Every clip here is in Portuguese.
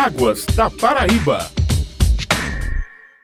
Águas da Paraíba.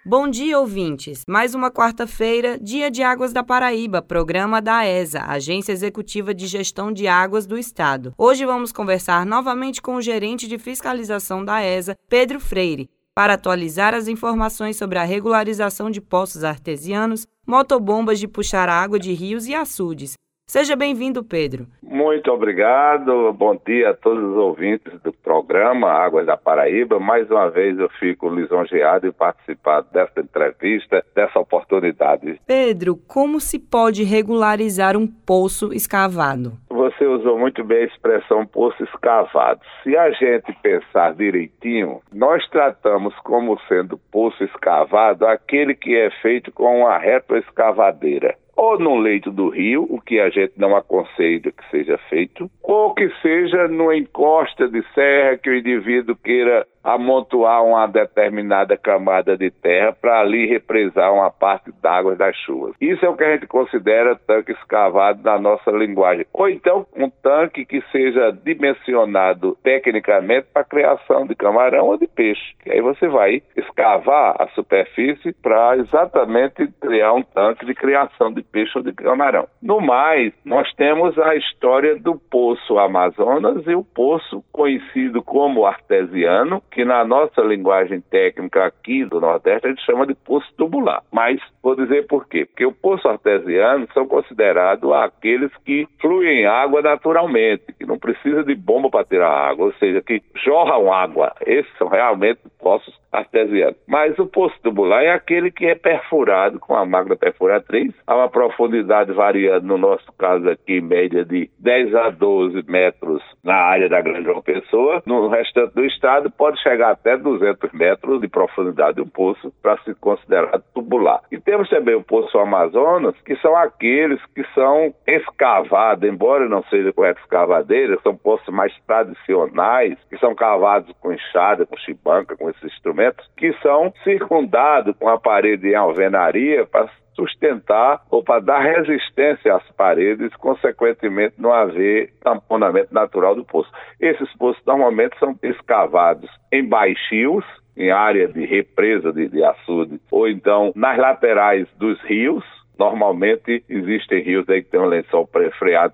Bom dia, ouvintes. Mais uma quarta-feira, Dia de Águas da Paraíba, programa da ESA, Agência Executiva de Gestão de Águas do Estado. Hoje vamos conversar novamente com o gerente de fiscalização da ESA, Pedro Freire, para atualizar as informações sobre a regularização de poços artesianos, motobombas de puxar água de rios e açudes, Seja bem-vindo, Pedro. Muito obrigado. Bom dia a todos os ouvintes do programa Águas da Paraíba. Mais uma vez eu fico lisonjeado em participar dessa entrevista, dessa oportunidade. Pedro, como se pode regularizar um poço escavado? Você usou muito bem a expressão poço escavado. Se a gente pensar direitinho, nós tratamos como sendo poço escavado aquele que é feito com uma retroescavadeira ou no leito do rio, o que a gente não aconselha que seja feito, ou que seja numa encosta de serra que o indivíduo queira amontoar uma determinada camada de terra para ali represar uma parte d'água das chuvas. Isso é o que a gente considera tanque escavado na nossa linguagem. Ou então um tanque que seja dimensionado tecnicamente para criação de camarão ou de peixe. E aí você vai escavar a superfície para exatamente criar um tanque de criação de peixe ou de camarão. No mais, nós temos a história do poço Amazonas e o poço conhecido como artesiano, que na nossa linguagem técnica aqui do Nordeste a gente chama de poço tubular. Mas vou dizer por quê? Porque o poço artesiano são considerados aqueles que fluem água naturalmente, que não precisa de bomba para tirar água, ou seja, que jorram água. Esses são realmente poços artesianos. Mas o poço tubular é aquele que é perfurado com a máquina perfuratriz, a uma profundidade variando, no nosso caso aqui, média de 10 a 12 metros na área da Grande João Pessoa. No restante do estado pode chegar até 200 metros de profundidade um poço para se considerar tubular. E temos também o poço Amazonas, que são aqueles que são escavados, embora não seja com escavadeira, são poços mais tradicionais, que são cavados com enxada, com chibanca, com esses instrumentos, que são circundados com a parede em alvenaria para sustentar ou para dar resistência às paredes, consequentemente não haver tamponamento natural do poço. Esses poços normalmente são escavados em baixios, em área de represa de, de açude, ou então nas laterais dos rios, Normalmente existem rios aí que tem um lençol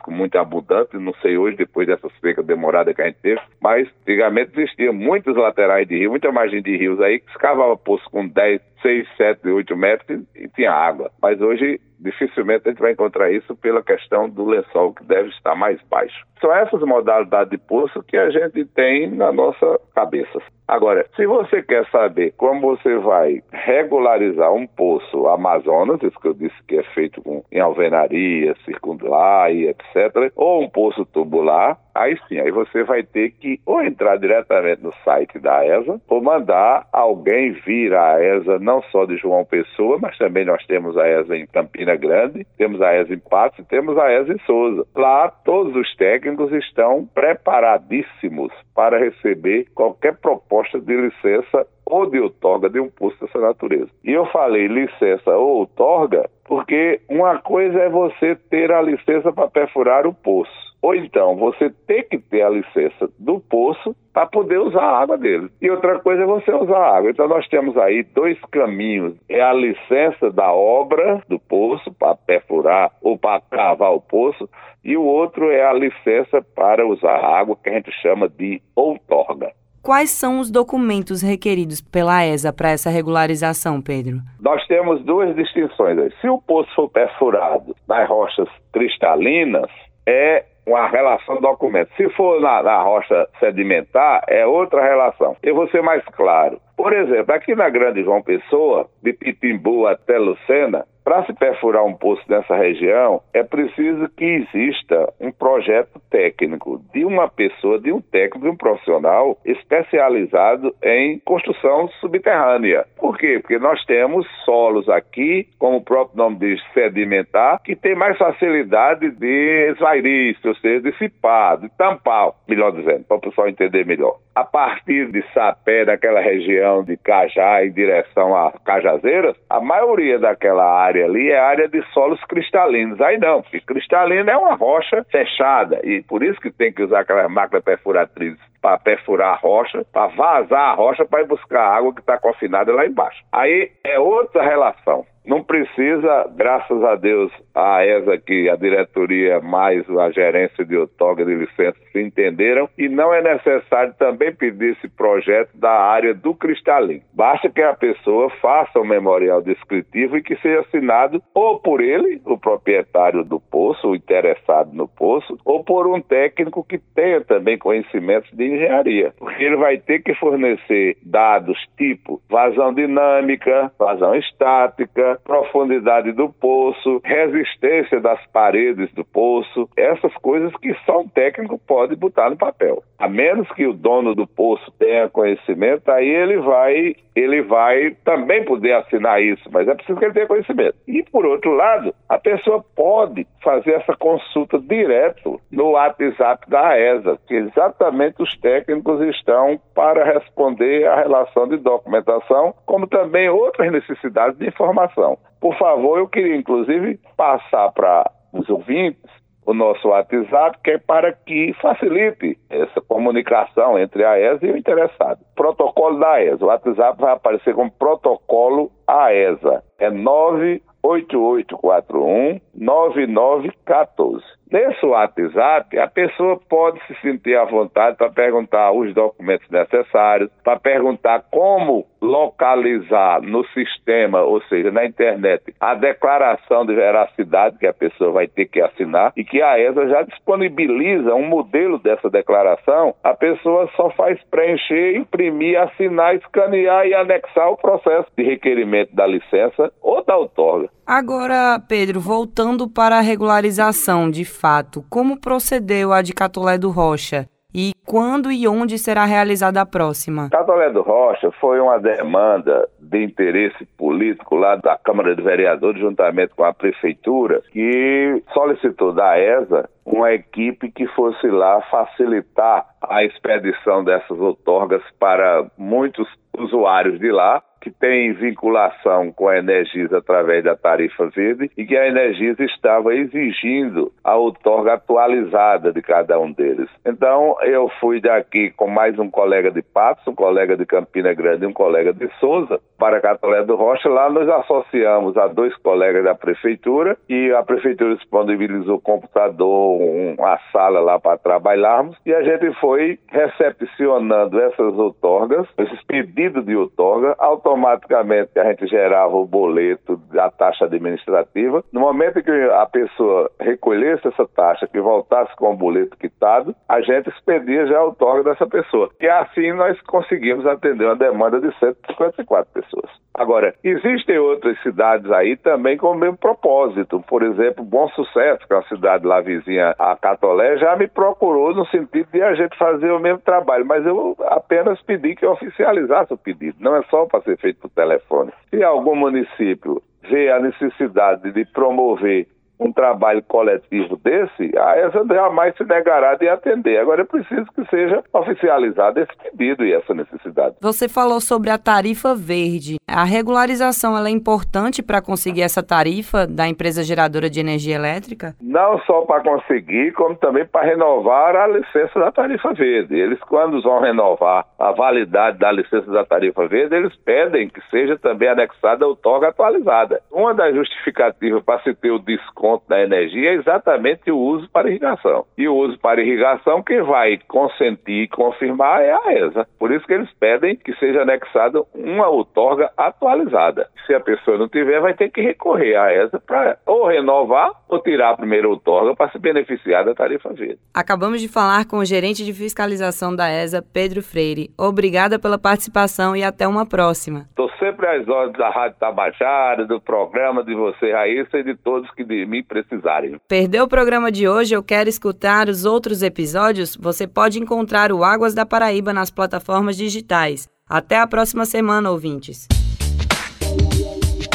com muito abundante, não sei hoje, depois dessa seca demorada que a gente teve, mas antigamente existiam muitos laterais de rio, muita margem de rios aí que escavava poço com 10, 6, 7, 8 metros e, tinha água. Mas hoje dificilmente a gente vai encontrar isso pela questão do lençol, que deve estar mais baixo. São essas modalidades de poço que a gente tem na nossa cabeça. Agora, se você quer saber como você vai regularizar um poço Amazonas, isso que eu disse que é feito com, em alvenaria, circular e etc., ou um poço tubular, aí sim, aí você vai ter que ou entrar diretamente no site da ESA, ou mandar alguém vir à ESA, não só de João Pessoa, mas também nós temos a ESA em Campina Grande, temos a ESA em Patos e temos a ESA em Souza. Lá, todos os técnicos estão preparadíssimos para receber qualquer proposta de licença ou de outorga de um posto dessa natureza. E eu falei licença ou outorga porque uma coisa é você ter a licença para perfurar o poço. Ou então você tem que ter a licença do poço para poder usar a água dele. E outra coisa é você usar a água. Então nós temos aí dois caminhos. É a licença da obra do poço para perfurar ou para cavar o poço e o outro é a licença para usar a água que a gente chama de outorga. Quais são os documentos requeridos pela ESA para essa regularização, Pedro? Nós temos duas distinções. Se o poço for perfurado nas rochas cristalinas, é uma relação de documento. Se for na, na rocha sedimentar, é outra relação. Eu vou ser mais claro. Por exemplo, aqui na Grande João Pessoa, de Pitimbu até Lucena, para se perfurar um poço nessa região, é preciso que exista um projeto técnico de uma pessoa, de um técnico, de um profissional especializado em construção subterrânea. Por quê? Porque nós temos solos aqui, como o próprio nome diz, sedimentar, que tem mais facilidade de esvairir, ou seja, dissipar, de tampar, melhor dizendo, para o pessoal entender melhor. A partir de Sapé, daquela região de Cajá, em direção a Cajazeiras, a maioria daquela área ali é área de solos cristalinos. Aí não, porque cristalino é uma rocha fechada e por isso que tem que usar aquela máquina perfuratriz para perfurar a rocha, para vazar a rocha para ir buscar a água que está confinada lá embaixo. Aí é outra relação. Não precisa, graças a Deus, a ESA aqui, a diretoria mais a gerência de outorga de licença se entenderam e não é necessário também pedir esse projeto da área do cristalino. Basta que a pessoa faça o um memorial descritivo e que seja assinado ou por ele, o proprietário do poço, o interessado no poço, ou por um técnico que tenha também conhecimentos de engenharia. Porque ele vai ter que fornecer dados tipo vazão dinâmica, vazão estática, profundidade do poço, resistência das paredes do poço, essas coisas que só um técnico pode botar no papel. A menos que o dono do poço tenha conhecimento, aí ele vai, ele vai também poder assinar isso, mas é preciso que ele tenha conhecimento. E por outro lado, a pessoa pode fazer essa consulta direto no WhatsApp da ESA, que exatamente os técnicos estão para responder à relação de documentação, como também outras necessidades de informação. Por favor, eu queria inclusive passar para os ouvintes o nosso WhatsApp, que é para que facilite essa comunicação entre a ESA e o interessado. Protocolo da ESA. O WhatsApp vai aparecer como protocolo AESA. É 98841 9914. Nesse WhatsApp, a pessoa pode se sentir à vontade para perguntar os documentos necessários, para perguntar como localizar no sistema, ou seja, na internet, a declaração de veracidade que a pessoa vai ter que assinar e que a ESA já disponibiliza um modelo dessa declaração. A pessoa só faz preencher, imprimir, assinar, escanear e anexar o processo de requerimento da licença ou da outorga. Agora, Pedro, voltando para a regularização de fato, como procedeu a de Catolé do Rocha? E quando e onde será realizada a próxima? Catolé do Rocha foi uma demanda de interesse político lá da Câmara de Vereadores, juntamente com a Prefeitura, que solicitou da ESA uma equipe que fosse lá facilitar a expedição dessas outorgas para muitos usuários de lá que tem vinculação com a Energisa através da tarifa verde e que a Energisa estava exigindo a outorga atualizada de cada um deles. Então, eu fui daqui com mais um colega de Patos, um colega de Campina Grande e um colega de Souza para Catolé do Rocha. Lá nos associamos a dois colegas da prefeitura e a prefeitura disponibilizou computador, uma sala lá para trabalharmos e a gente foi recepcionando essas outorgas, esses pedidos de outorga, automaticamente a gente gerava o boleto da taxa administrativa. No momento que a pessoa recolhesse essa taxa, que voltasse com o boleto quitado, a gente expedia já a outorga dessa pessoa. E assim nós conseguimos atender uma demanda de 154 pessoas. Agora, existem outras cidades aí também com o mesmo propósito. Por exemplo, Bom Sucesso, que é uma cidade lá vizinha a Catolé, já me procurou no sentido de a gente fazer o mesmo trabalho, mas eu apenas pedi que eu oficializasse o pedido. Não é só para ser feito por telefone. Se algum município vê a necessidade de promover um trabalho coletivo desse, a ESA jamais se negará de atender. Agora é preciso que seja oficializado esse pedido e essa necessidade. Você falou sobre a tarifa verde. A regularização é importante para conseguir essa tarifa da empresa geradora de energia elétrica? Não só para conseguir, como também para renovar a licença da tarifa verde. Eles, quando vão renovar a validade da licença da tarifa verde, eles pedem que seja também anexada a outorga atualizada. Uma das justificativas para se ter o desconto ponto da energia é exatamente o uso para irrigação. E o uso para irrigação, quem vai consentir e confirmar é a ESA. Por isso que eles pedem que seja anexada uma outorga atualizada. Se a pessoa não tiver, vai ter que recorrer à ESA para ou renovar ou tirar a primeira outorga para se beneficiar da tarifa verde. Acabamos de falar com o gerente de fiscalização da ESA, Pedro Freire. Obrigada pela participação e até uma próxima. Estou sempre às ordens da Rádio Tabajara, do programa de você, Raíssa, e de todos que de mim precisarem. Perdeu o programa de hoje ou quer escutar os outros episódios? Você pode encontrar o Águas da Paraíba nas plataformas digitais. Até a próxima semana, ouvintes.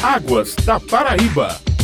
Águas da Paraíba.